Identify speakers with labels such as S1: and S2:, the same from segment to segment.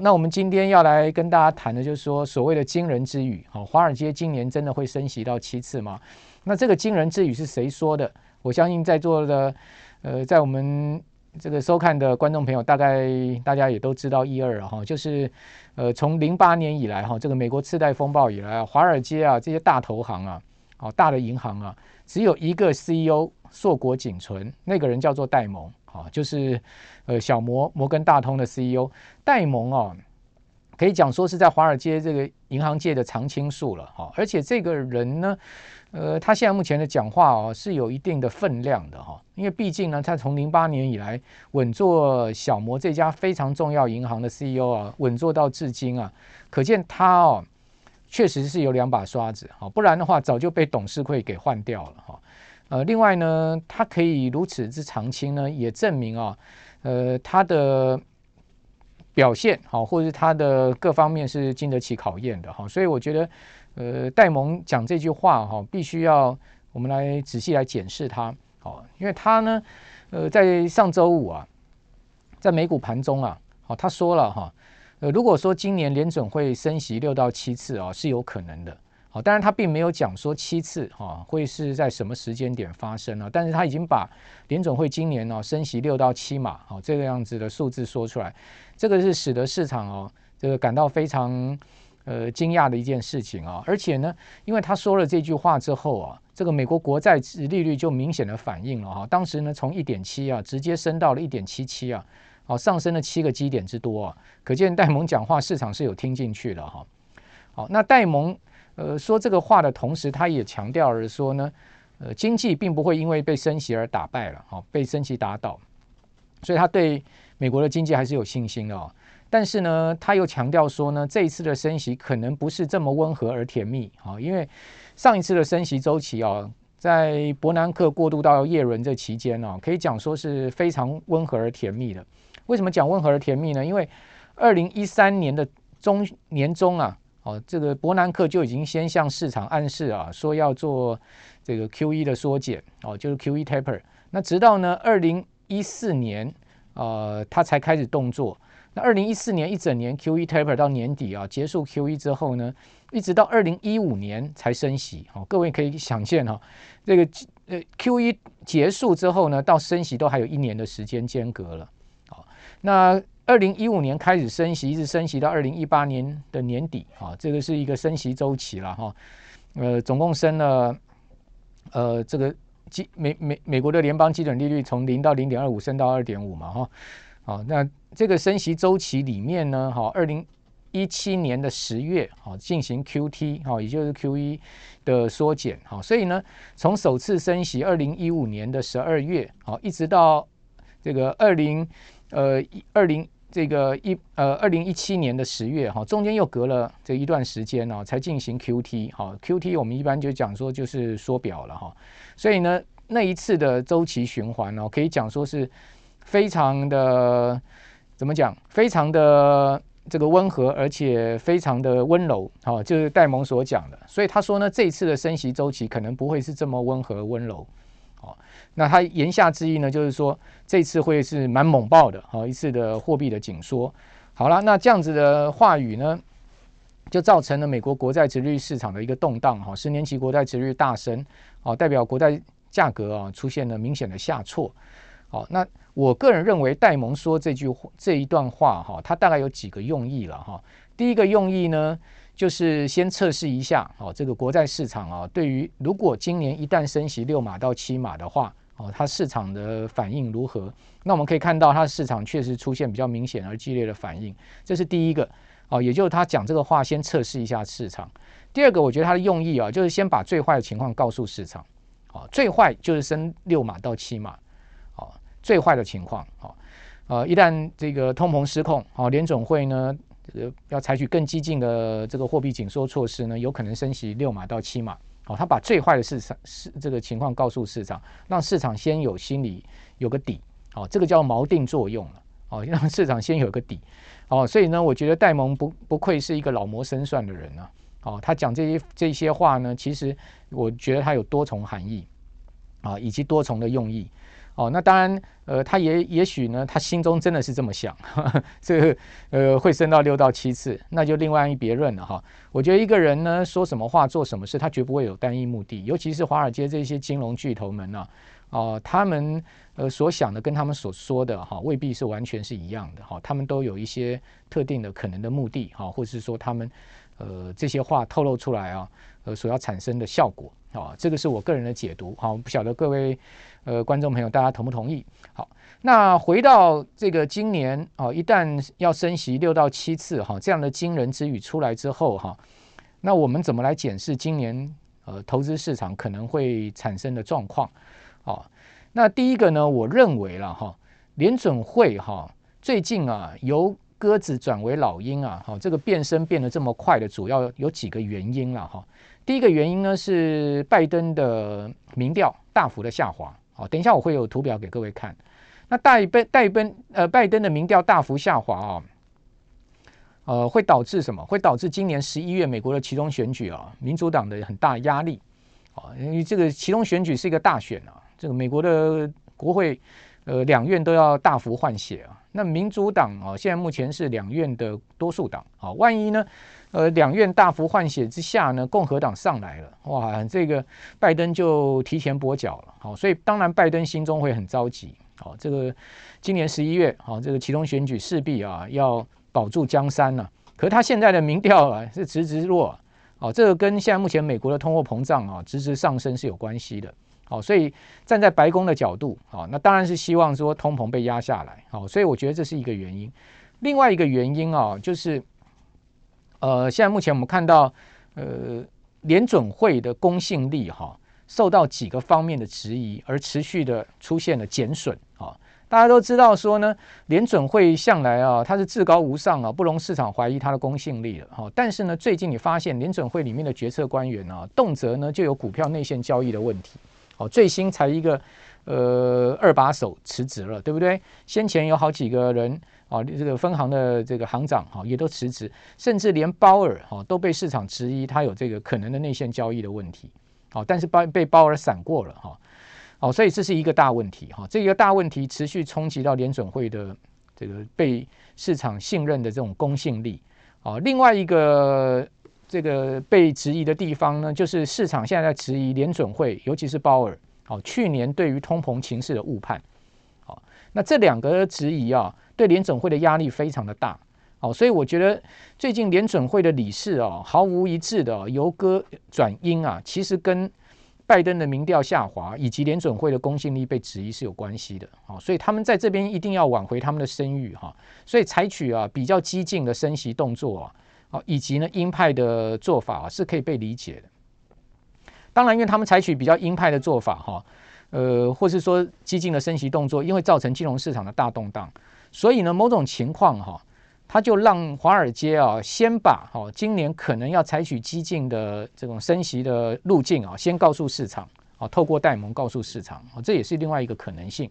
S1: 那我们今天要来跟大家谈的，就是说所谓的惊人之语。好，华尔街今年真的会升息到七次吗？那这个惊人之语是谁说的？我相信在座的，呃，在我们这个收看的观众朋友，大概大家也都知道一二了哈。就是，呃，从零八年以来哈，这个美国次贷风暴以来啊，华尔街啊这些大投行啊，好大的银行啊，只有一个 CEO 硕果仅存，那个人叫做戴蒙。啊，就是，呃，小摩摩根大通的 CEO 戴蒙啊，可以讲说是在华尔街这个银行界的常青树了哈。而且这个人呢，呃，他现在目前的讲话哦是有一定的分量的哈。因为毕竟呢，他从零八年以来稳坐小摩这家非常重要银行的 CEO 啊，稳坐到至今啊，可见他哦确实是有两把刷子哈，不然的话早就被董事会给换掉了哈。呃，另外呢，他可以如此之长青呢，也证明啊，呃，他的表现好，或者是他的各方面是经得起考验的哈。所以我觉得，呃，戴蒙讲这句话哈，必须要我们来仔细来检视他，好，因为他呢，呃，在上周五啊，在美股盘中啊，好，他说了哈，呃，如果说今年联准会升息六到七次啊，是有可能的。好，当然他并没有讲说七次哈会是在什么时间点发生呢？但是他已经把联总会今年呢升息六到七码，好这个样子的数字说出来，这个是使得市场哦这个感到非常呃惊讶的一件事情啊！而且呢，因为他说了这句话之后啊，这个美国国债利率就明显的反应了哈，当时呢从一点七啊直接升到了一点七七啊，好上升了七个基点之多啊，可见戴蒙讲话市场是有听进去的哈。好，那戴蒙。呃，说这个话的同时，他也强调了说呢，呃，经济并不会因为被升息而打败了，哈，被升息打倒，所以他对美国的经济还是有信心的哦。但是呢，他又强调说呢，这一次的升息可能不是这么温和而甜蜜，哈，因为上一次的升息周期啊，在伯南克过渡到叶伦这期间呢，可以讲说是非常温和而甜蜜的。为什么讲温和而甜蜜呢？因为二零一三年的中年中啊。哦，这个伯南克就已经先向市场暗示啊，说要做这个 QE 的缩减，哦，就是 QE taper。那直到呢，二零一四年，呃，他才开始动作。那二零一四年一整年 QE taper 到年底啊，结束 QE 之后呢，一直到二零一五年才升息。哦，各位可以想见哈、哦，这个呃 QE 结束之后呢，到升息都还有一年的时间间隔了。好，那。二零一五年开始升息，一直升息到二零一八年的年底，啊，这个是一个升息周期了哈，呃，总共升了，呃，这个基美美美国的联邦基准利率从零到零点二五升到二点五嘛哈，好，那这个升息周期里面呢，哈，二零一七年的十月，哈，进行 QT，哈，也就是 QE 的缩减，哈，所以呢，从首次升息二零一五年的十二月，好，一直到这个二零呃二零。这个一呃，二零一七年的十月哈，中间又隔了这一段时间呢，才进行 QT 哈，QT 我们一般就讲说就是缩表了哈，所以呢，那一次的周期循环呢，可以讲说是非常的怎么讲，非常的这个温和，而且非常的温柔，哈，就是戴蒙所讲的，所以他说呢，这一次的升息周期可能不会是这么温和温柔。那他言下之意呢，就是说这次会是蛮猛爆的，好一次的货币的紧缩。好了，那这样子的话语呢，就造成了美国国债殖率市场的一个动荡，哈，十年期国债殖率大升，哦，代表国债价格啊出现了明显的下挫。好，那我个人认为戴蒙说这句这一段话哈，他大概有几个用意了哈。第一个用意呢，就是先测试一下，哦，这个国债市场啊，对于如果今年一旦升息六码到七码的话。哦，它市场的反应如何？那我们可以看到，它市场确实出现比较明显而激烈的反应，这是第一个。哦，也就是他讲这个话，先测试一下市场。第二个，我觉得他的用意啊，就是先把最坏的情况告诉市场。哦，最坏就是升六码到七码。哦，最坏的情况。哦，呃，一旦这个通膨失控，哦，联总会呢，呃要采取更激进的这个货币紧缩措施呢，有可能升息六码到七码。哦，他把最坏的市场是这个情况告诉市场，让市场先有心理有个底，哦，这个叫锚定作用了，哦，让市场先有个底，哦，所以呢，我觉得戴蒙不不愧是一个老谋深算的人啊，哦，他讲这些这些话呢，其实我觉得他有多重含义，啊，以及多重的用意，哦，那当然，呃，他也也许呢，他心中真的是这么想，呵 呵这个呃会升到六到七次，那就另外一别论了哈。我觉得一个人呢说什么话做什么事，他绝不会有单一目的，尤其是华尔街这些金融巨头们呢、啊，哦、他们呃所想的跟他们所说的哈未必是完全是一样的哈，他们都有一些特定的可能的目的哈，或者是说他们呃这些话透露出来啊，呃所要产生的效果啊，这个是我个人的解读哈，不晓得各位。呃，观众朋友，大家同不同意？好，那回到这个今年啊，一旦要升息六到七次哈，这样的惊人之语出来之后哈，那我们怎么来检视今年呃投资市场可能会产生的状况？啊，那第一个呢，我认为了哈，联准会哈最近啊由鸽子转为老鹰啊，哈，这个变身变得这么快的主要有几个原因了哈。第一个原因呢是拜登的民调大幅的下滑。好，等一下我会有图表给各位看。那拜登、拜登呃，拜登的民调大幅下滑啊，呃，会导致什么？会导致今年十一月美国的其中选举啊，民主党的很大压力啊，因为这个其中选举是一个大选啊，这个美国的国会呃两院都要大幅换血啊。那民主党啊，现在目前是两院的多数党啊，万一呢？呃，两院大幅换血之下呢，共和党上来了，哇，这个拜登就提前跛脚了，好，所以当然拜登心中会很着急，好，这个今年十一月，好，这个其中选举势必啊要保住江山了，可是他现在的民调啊是直直落，哦，这个跟现在目前美国的通货膨胀啊直直上升是有关系的，好，所以站在白宫的角度，好，那当然是希望说通膨被压下来，好，所以我觉得这是一个原因，另外一个原因啊就是。呃，现在目前我们看到，呃，联准会的公信力哈，受到几个方面的质疑，而持续的出现了减损啊。大家都知道说呢，联准会向来啊，它是至高无上啊，不容市场怀疑它的公信力了哈。但是呢，最近你发现联准会里面的决策官员啊，动辄呢就有股票内线交易的问题。哦，最新才一个呃二把手辞职了，对不对？先前有好几个人。啊，这个分行的这个行长哈也都辞职，甚至连鲍尔哈都被市场质疑他有这个可能的内线交易的问题。好，但是鲍被鲍尔闪过了哈。好，所以这是一个大问题哈。这个大问题持续冲击到联准会的这个被市场信任的这种公信力。啊，另外一个这个被质疑的地方呢，就是市场现在在质疑联准会，尤其是鲍尔，好，去年对于通膨情势的误判。好，那这两个质疑啊。对联准会的压力非常的大，哦，所以我觉得最近联准会的理事哦，毫无一致的由鸽转鹰啊，其实跟拜登的民调下滑以及联准会的公信力被质疑是有关系的，哦，所以他们在这边一定要挽回他们的声誉哈，所以采取啊比较激进的升息动作啊，以及呢鹰派的做法是可以被理解的。当然，因为他们采取比较鹰派的做法哈，呃，或是说激进的升息动作，因为造成金融市场的大动荡。所以呢，某种情况哈，他就让华尔街啊，先把哈今年可能要采取激进的这种升息的路径啊，先告诉市场啊，透过戴蒙告诉市场啊，这也是另外一个可能性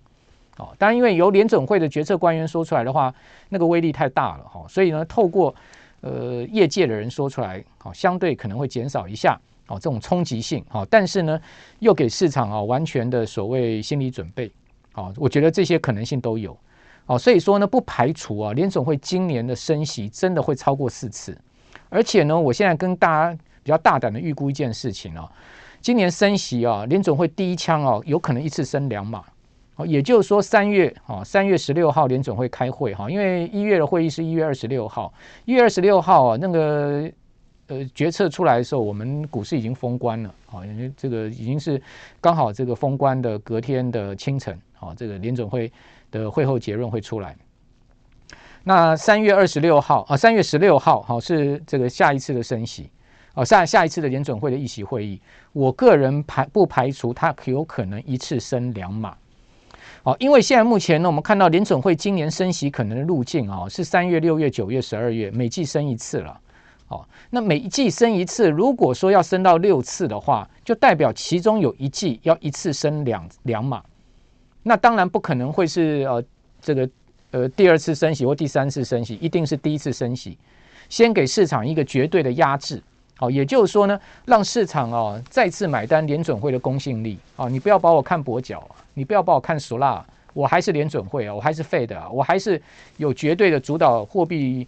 S1: 啊。当然，因为由联准会的决策官员说出来的话，那个威力太大了哈，所以呢，透过呃业界的人说出来，好，相对可能会减少一下啊这种冲击性啊，但是呢，又给市场啊完全的所谓心理准备啊，我觉得这些可能性都有。哦，所以说呢，不排除啊，联总会今年的升息真的会超过四次，而且呢，我现在跟大家比较大胆的预估一件事情啊，今年升息啊，联总会第一枪哦，有可能一次升两码，哦，也就是说三月啊，三月十六号联准会开会哈，因为一月的会议是一月二十六号，一月二十六号啊，那个呃决策出来的时候，我们股市已经封关了啊，因为这个已经是刚好这个封关的隔天的清晨啊，这个联准会。的会后结论会出来。那三月二十六号啊，三月十六号好是这个下一次的升息哦，下下一次的联准会的议席会议，我个人排不排除它有可能一次升两码。哦，因为现在目前呢，我们看到联准会今年升息可能的路径啊，是三月、六月、九月、十二月每季升一次了。哦，那每一季升一次，如果说要升到六次的话，就代表其中有一季要一次升两两码。那当然不可能会是呃这个呃第二次升息或第三次升息，一定是第一次升息，先给市场一个绝对的压制好，也就是说呢，让市场哦再次买单联准会的公信力。啊，你不要把我看跛脚，你不要把我看俗辣，我还是联准会啊，我还是 Fed 啊，我还是有绝对的主导货币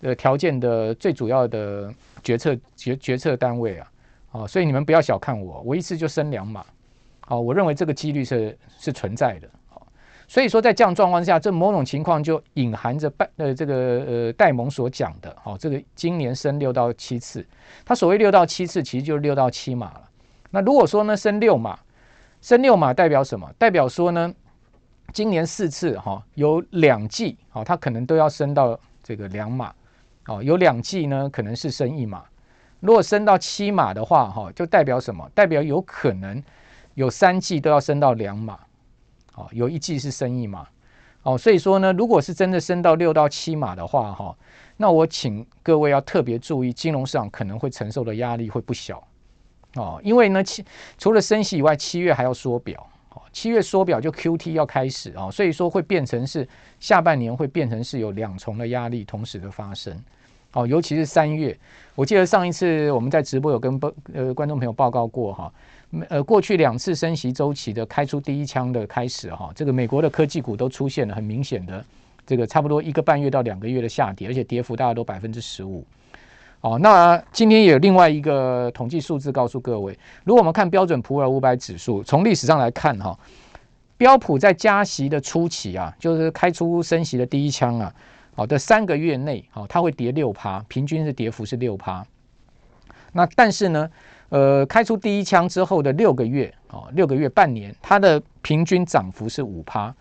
S1: 的条件的最主要的决策决决策单位啊，啊，所以你们不要小看我，我一次就升两码，好，我认为这个几率是是存在的。所以说，在这样状况下，这某种情况就隐含着拜呃这个呃戴蒙所讲的，哦，这个今年升六到七次，他所谓六到七次，其实就是六到七码了。那如果说呢，升六码，升六码代表什么？代表说呢，今年四次哈，有两季哦，它可能都要升到这个两码，哦，有两季呢可能是升一码。如果升到七码的话，哈，就代表什么？代表有可能有三季都要升到两码。哦，有一季是升一码，哦，所以说呢，如果是真的升到六到七码的话，哈，那我请各位要特别注意，金融市场可能会承受的压力会不小，哦，因为呢，七除了升息以外，七月还要缩表，哦，七月缩表就 QT 要开始啊，所以说会变成是下半年会变成是有两重的压力同时的发生，哦，尤其是三月，我记得上一次我们在直播有跟报呃观众朋友报告过哈。呃，过去两次升息周期的开出第一枪的开始哈，这个美国的科技股都出现了很明显的这个差不多一个半月到两个月的下跌，而且跌幅大概都百分之十五。哦，那今天也有另外一个统计数字告诉各位，如果我们看标准普尔五百指数，从历史上来看哈，标普在加息的初期啊，就是开出升息的第一枪啊，好的三个月内，好，它会跌六趴，平均是跌幅是六趴。那但是呢？呃，开出第一枪之后的六个月，哦，六个月半年，它的平均涨幅是五趴，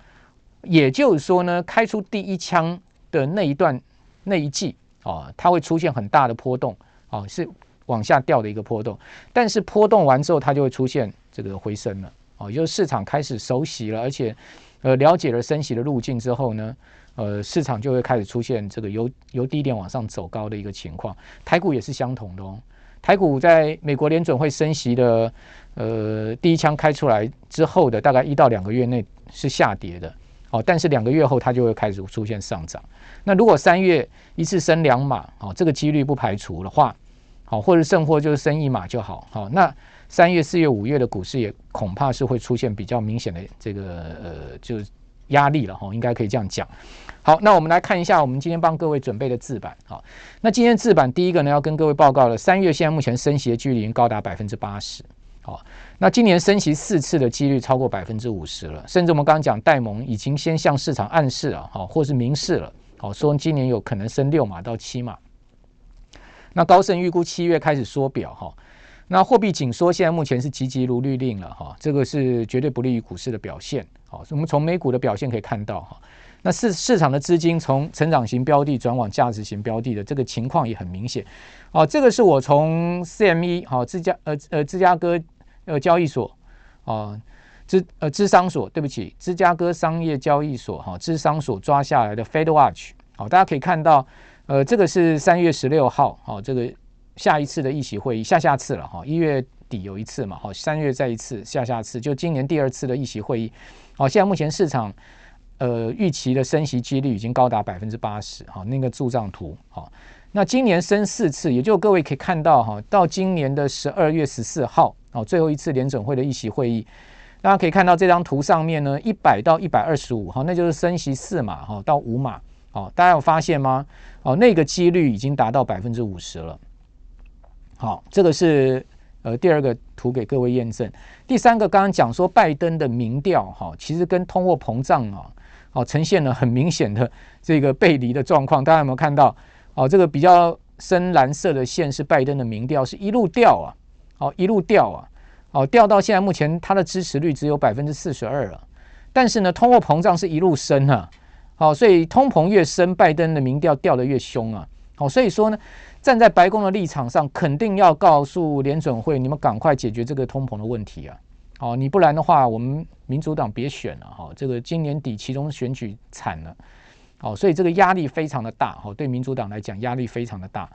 S1: 也就是说呢，开出第一枪的那一段那一季，哦，它会出现很大的波动，哦，是往下掉的一个波动，但是波动完之后，它就会出现这个回升了，哦，就是市场开始熟悉了，而且呃了解了升息的路径之后呢，呃，市场就会开始出现这个由由低点往上走高的一个情况，台股也是相同的哦。台股在美国联准会升息的呃第一枪开出来之后的大概一到两个月内是下跌的，哦，但是两个月后它就会开始出现上涨。那如果三月一次升两码，哦，这个几率不排除的话，好，或者甚或就是升一码就好，好，那三月、四月、五月的股市也恐怕是会出现比较明显的这个呃就压力了，哈，应该可以这样讲。好，那我们来看一下我们今天帮各位准备的字板。好，那今天字板第一个呢，要跟各位报告了，三月现在目前升息的几率已经高达百分之八十。好，那今年升息四次的几率超过百分之五十了，甚至我们刚刚讲戴蒙已经先向市场暗示了，好，或是明示了，好，说今年有可能升六码到七码。那高盛预估七月开始缩表，哈，那货币紧缩现在目前是急急如律令了，哈，这个是绝对不利于股市的表现。好，我们从美股的表现可以看到，哈。那市市场的资金从成长型标的转往价值型标的的这个情况也很明显，哦，这个是我从 CME 好芝加呃呃芝加哥呃交易所啊芝呃芝商所对不起芝加哥商业交易所哈芝商所抓下来的 Fed Watch 好，大家可以看到呃这个是三月十六号好，这个下一次的议席会议下下次了哈，一月底有一次嘛好，三月再一次下下次就今年第二次的议席会议好，现在目前市场。呃，预期的升息几率已经高达百分之八十，哈，那个柱状图，好，那今年升四次，也就各位可以看到，哈，到今年的十二月十四号，哦，最后一次联准会的议席会议，大家可以看到这张图上面呢，一百到一百二十五，哈，那就是升息四码，哈，到五码，好，大家有发现吗？哦，那个几率已经达到百分之五十了，好，这个是呃第二个图给各位验证，第三个刚刚讲说拜登的民调，哈，其实跟通货膨胀啊。哦，呈现了很明显的这个背离的状况，大家有没有看到？哦，这个比较深蓝色的线是拜登的民调，是一路掉啊，哦，一路掉啊，哦，掉到现在目前他的支持率只有百分之四十二了。但是呢，通货膨胀是一路升啊，好，所以通膨越升，拜登的民调掉得越凶啊。好，所以说呢，站在白宫的立场上，肯定要告诉联准会，你们赶快解决这个通膨的问题啊。哦，你不然的话，我们民主党别选了哈。这个今年底其中选举惨了，哦，所以这个压力非常的大，哈，对民主党来讲压力非常的大。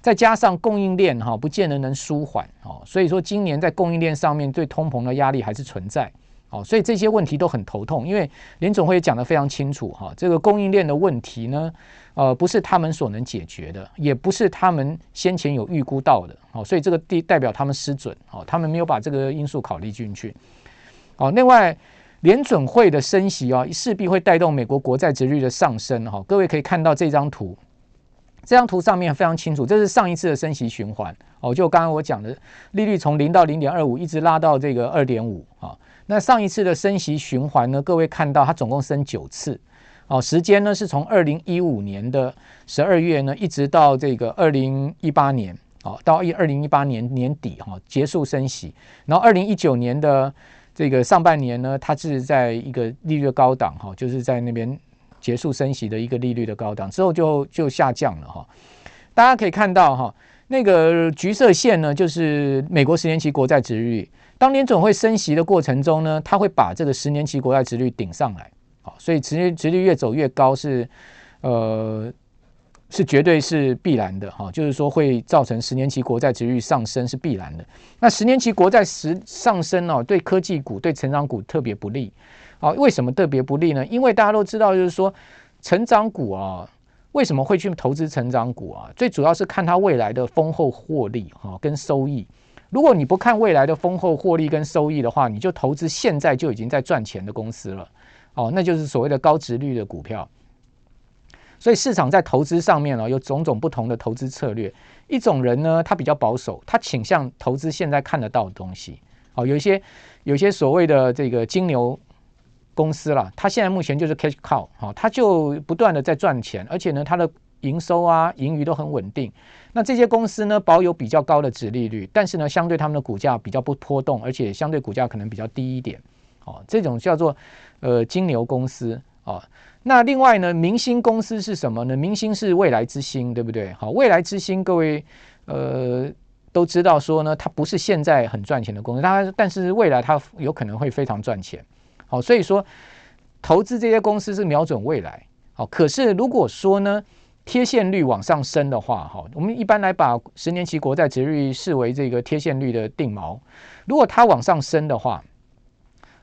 S1: 再加上供应链哈，不见得能舒缓，哦，所以说今年在供应链上面对通膨的压力还是存在，哦，所以这些问题都很头痛，因为联准会讲得非常清楚哈，这个供应链的问题呢，呃，不是他们所能解决的，也不是他们先前有预估到的，哦，所以这个地代表他们失准，哦，他们没有把这个因素考虑进去，哦，另外联准会的升息啊，势必会带动美国国债殖率的上升，哈，各位可以看到这张图，这张图上面非常清楚，这是上一次的升息循环，哦，就刚刚我讲的利率从零到零点二五，一直拉到这个二点五，啊。那上一次的升息循环呢？各位看到它总共升九次，哦，时间呢是从二零一五年的十二月呢，一直到这个二零一八年，哦，到一二零一八年年底哈结束升息，然后二零一九年的这个上半年呢，它是在一个利率高档哈，就是在那边结束升息的一个利率的高档之后就就下降了哈。大家可以看到哈，那个橘色线呢，就是美国十年期国债殖率。当联准会升息的过程中呢，它会把这个十年期国债殖率顶上来，好，所以殖率殖率越走越高是，呃，是绝对是必然的哈，就是说会造成十年期国债殖率上升是必然的。那十年期国债十上升哦，对科技股、对成长股特别不利，啊，为什么特别不利呢？因为大家都知道，就是说成长股啊，为什么会去投资成长股啊？最主要是看它未来的丰厚获利哈跟收益。如果你不看未来的丰厚获利跟收益的话，你就投资现在就已经在赚钱的公司了，哦，那就是所谓的高值率的股票。所以市场在投资上面呢，有种种不同的投资策略。一种人呢，他比较保守，他倾向投资现在看得到的东西。哦，有一些有一些所谓的这个金牛公司啦，他现在目前就是 cash cow，哦，他就不断的在赚钱，而且呢，他的营收啊、盈余都很稳定。那这些公司呢，保有比较高的值利率，但是呢，相对他们的股价比较不波动，而且相对股价可能比较低一点。哦，这种叫做呃金牛公司哦。那另外呢，明星公司是什么呢？明星是未来之星，对不对？好，未来之星，各位呃都知道说呢，它不是现在很赚钱的公司，它但是未来它有可能会非常赚钱。好，所以说投资这些公司是瞄准未来。好，可是如果说呢，贴现率往上升的话，哈，我们一般来把十年期国债殖率视为这个贴现率的定锚。如果它往上升的话，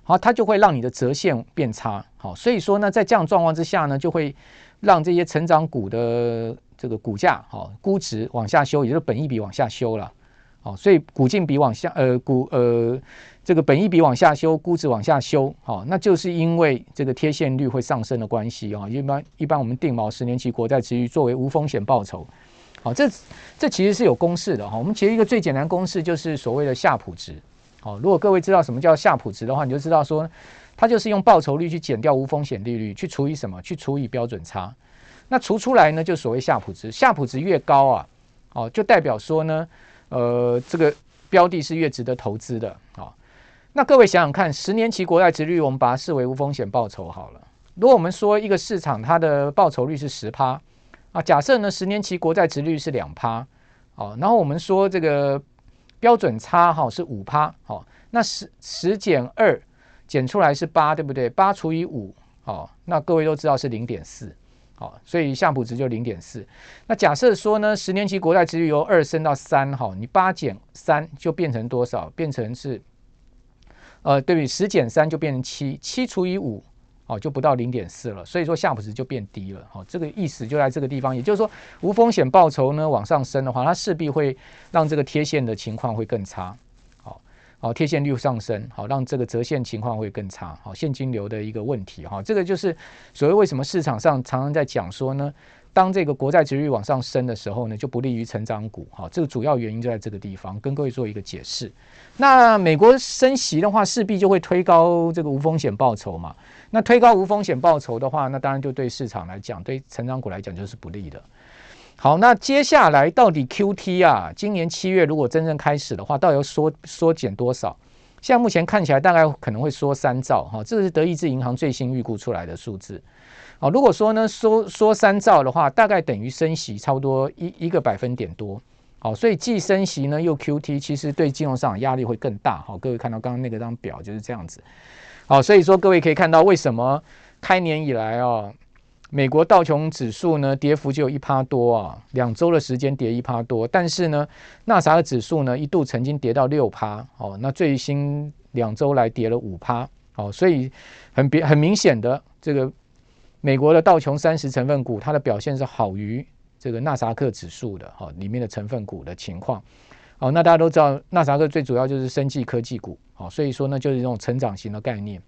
S1: 好，它就会让你的折现变差。好，所以说呢，在这样状况之下呢，就会让这些成长股的这个股价，好，估值往下修，也就是本益比往下修了。好，所以股净比往下，呃，股呃。这个本益比往下修，估值往下修，好，那就是因为这个贴现率会上升的关系啊。一般一般我们定锚十年期国债殖率作为无风险报酬，好，这这其实是有公式的哈。我们其实一个最简单公式就是所谓的夏普值，好，如果各位知道什么叫夏普值的话，你就知道说它就是用报酬率去减掉无风险利率，去除以什么？去除以标准差。那除出来呢，就所谓夏普值。夏普值越高啊，哦，就代表说呢，呃，这个标的是越值得投资的啊。那各位想想看，十年期国债殖率，我们把它视为无风险报酬好了。如果我们说一个市场它的报酬率是十趴啊，假设呢十年期国债殖率是两趴，哦，然后我们说这个标准差哈是五趴，好，那十十减二减出来是八，对不对？八除以五，哦，那各位都知道是零点四，好，所以夏普值就零点四。那假设说呢，十年期国债殖率由二升到三，哈，你八减三就变成多少？变成是。呃，对比十减三就变成七，七除以五，哦，就不到零点四了，所以说夏普值就变低了，哦，这个意思就在这个地方，也就是说无风险报酬呢往上升的话，它势必会让这个贴现的情况会更差，好，好贴现率上升，好让这个折现情况会更差，好现金流的一个问题，哈，这个就是所谓为什么市场上常常在讲说呢。当这个国债殖率往上升的时候呢，就不利于成长股。哈，这个主要原因就在这个地方，跟各位做一个解释。那美国升息的话，势必就会推高这个无风险报酬嘛。那推高无风险报酬的话，那当然就对市场来讲，对成长股来讲就是不利的。好，那接下来到底 QT 啊，今年七月如果真正开始的话，到底要缩缩减多少？现在目前看起来大概可能会缩三兆。哈，这是德意志银行最新预估出来的数字。好，如果说呢，说说三兆的话，大概等于升息差不多一一个百分点多。好，所以既升息呢又 QT，其实对金融市场压力会更大。好，各位看到刚刚那个张表就是这样子。好，所以说各位可以看到为什么开年以来啊，美国道琼指数呢跌幅就有一趴多啊，两周的时间跌一趴多，但是呢纳啥的指数呢一度曾经跌到六趴。哦，那最新两周来跌了五趴。好，所以很别很明显的，这个美国的道琼三十成分股它的表现是好于这个纳萨克指数的，哈，里面的成分股的情况。好，那大家都知道，纳萨克最主要就是生技科技股，好，所以说呢，就是这种成长型的概念。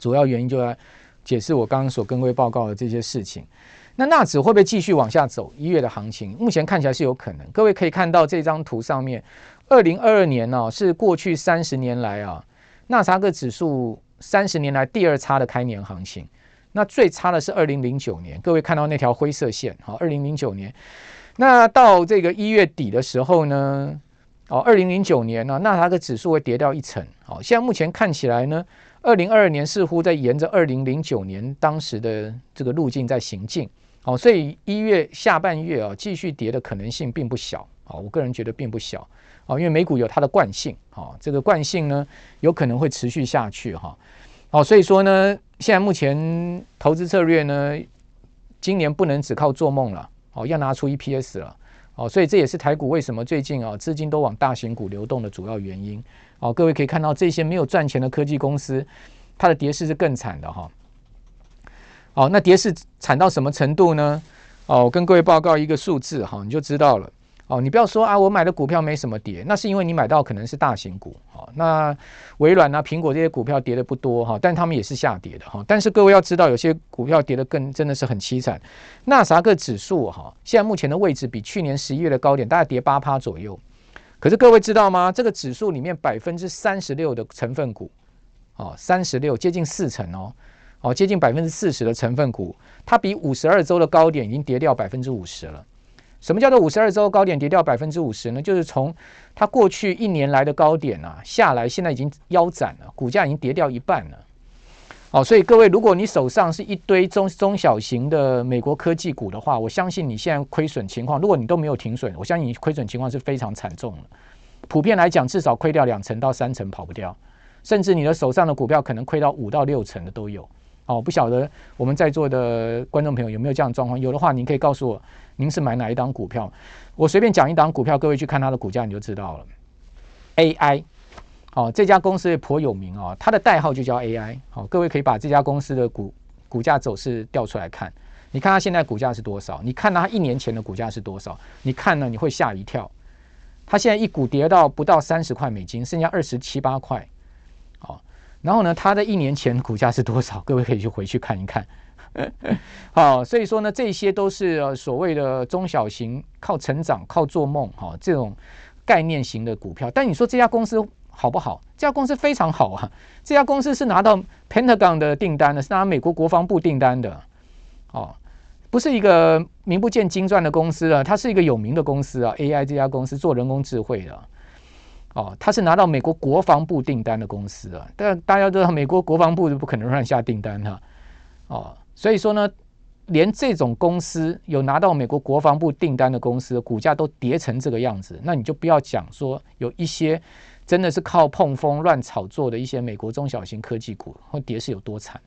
S1: 主要原因就来解释我刚刚所跟各位报告的这些事情。那纳指会不会继续往下走？一月的行情目前看起来是有可能。各位可以看到这张图上面，二零二二年呢、是过去三十年来啊，纳斯克指数三十年来第二差的开年行情。那最差的是二零零九年，各位看到那条灰色线，好，二零零九年。那到这个一月底的时候呢，哦，二零零九年呢，纳斯达克指数会跌掉一层。好，现在目前看起来呢，二零二二年似乎在沿着二零零九年当时的这个路径在行进。好，所以一月下半月啊，继续跌的可能性并不小啊，我个人觉得并不小啊，因为美股有它的惯性啊，这个惯性呢有可能会持续下去哈。好，所以说呢，现在目前投资策略呢，今年不能只靠做梦了，哦，要拿出 EPS 了，哦，所以这也是台股为什么最近啊资金都往大型股流动的主要原因。哦，各位可以看到这些没有赚钱的科技公司，它的跌势是更惨的哈。哦，那跌势惨到什么程度呢？哦，我跟各位报告一个数字哈，你就知道了。哦，你不要说啊，我买的股票没什么跌，那是因为你买到可能是大型股。哦，那微软啊、苹果这些股票跌的不多哈，但他们也是下跌的哈。但是各位要知道，有些股票跌的更真的是很凄惨。纳斯达克指数哈，现在目前的位置比去年十一月的高点大概跌八趴左右。可是各位知道吗？这个指数里面百分之三十六的成分股，哦，三十六接近四成哦。哦，接近百分之四十的成分股，它比五十二周的高点已经跌掉百分之五十了。什么叫做五十二周高点跌掉百分之五十呢？就是从它过去一年来的高点啊下来，现在已经腰斩了，股价已经跌掉一半了。哦，所以各位，如果你手上是一堆中中小型的美国科技股的话，我相信你现在亏损情况，如果你都没有停损，我相信你亏损情况是非常惨重的。普遍来讲，至少亏掉两成到三成跑不掉，甚至你的手上的股票可能亏到五到六成的都有。哦，不晓得我们在座的观众朋友有没有这样的状况？有的话，您可以告诉我，您是买哪一档股票？我随便讲一档股票，各位去看它的股价，你就知道了。AI，哦，这家公司颇有名哦，它的代号就叫 AI。好，各位可以把这家公司的股股价走势调出来看，你看它现在股价是多少？你看它一年前的股价是多少？你看呢，你会吓一跳。它现在一股跌到不到三十块美金，剩下二十七八块。然后呢，它的一年前股价是多少？各位可以去回去看一看。好，所以说呢，这些都是所谓的中小型靠成长、靠做梦哈这种概念型的股票。但你说这家公司好不好？这家公司非常好啊！这家公司是拿到 Pentagon 的订单的，是拿美国国防部订单的。哦，不是一个名不见经传的公司啊，它是一个有名的公司啊。AI 这家公司做人工智慧的。哦，他是拿到美国国防部订单的公司啊，但大家都知道，美国国防部是不可能乱下订单哈。哦，所以说呢，连这种公司有拿到美国国防部订单的公司，股价都跌成这个样子，那你就不要讲说有一些真的是靠碰风乱炒作的一些美国中小型科技股，会跌是有多惨。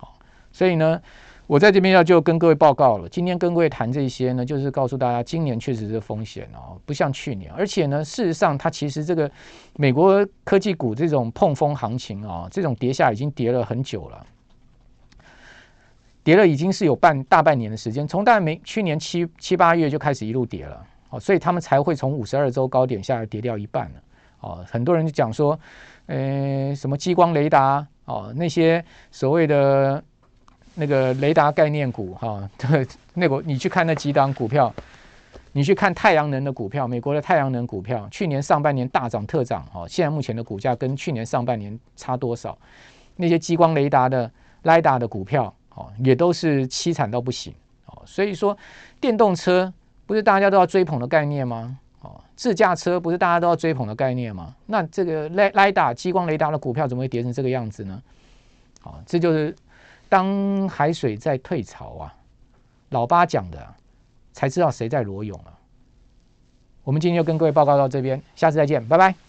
S1: 哦，所以呢。我在这边要就跟各位报告了，今天跟各位谈这些呢，就是告诉大家，今年确实是风险哦，不像去年，而且呢，事实上它其实这个美国科技股这种碰风行情啊，这种跌下已经跌了很久了，跌了已经是有半大半年的时间，从大概没去年七七八月就开始一路跌了，哦，所以他们才会从五十二周高点下来跌掉一半了，哦，很多人就讲说，呃，什么激光雷达哦，那些所谓的。那个雷达概念股，哈，那个你去看那几档股票，你去看太阳能的股票，美国的太阳能股票，去年上半年大涨特涨，哈，现在目前的股价跟去年上半年差多少？那些激光雷达的、雷达的股票，哦，也都是凄惨到不行，哦，所以说电动车不是大家都要追捧的概念吗？哦，自驾车不是大家都要追捧的概念吗？那这个雷雷达、激光雷达的股票怎么会跌成这个样子呢？哦，这就是。当海水在退潮啊，老八讲的才知道谁在裸泳啊。我们今天就跟各位报告到这边，下次再见，拜拜。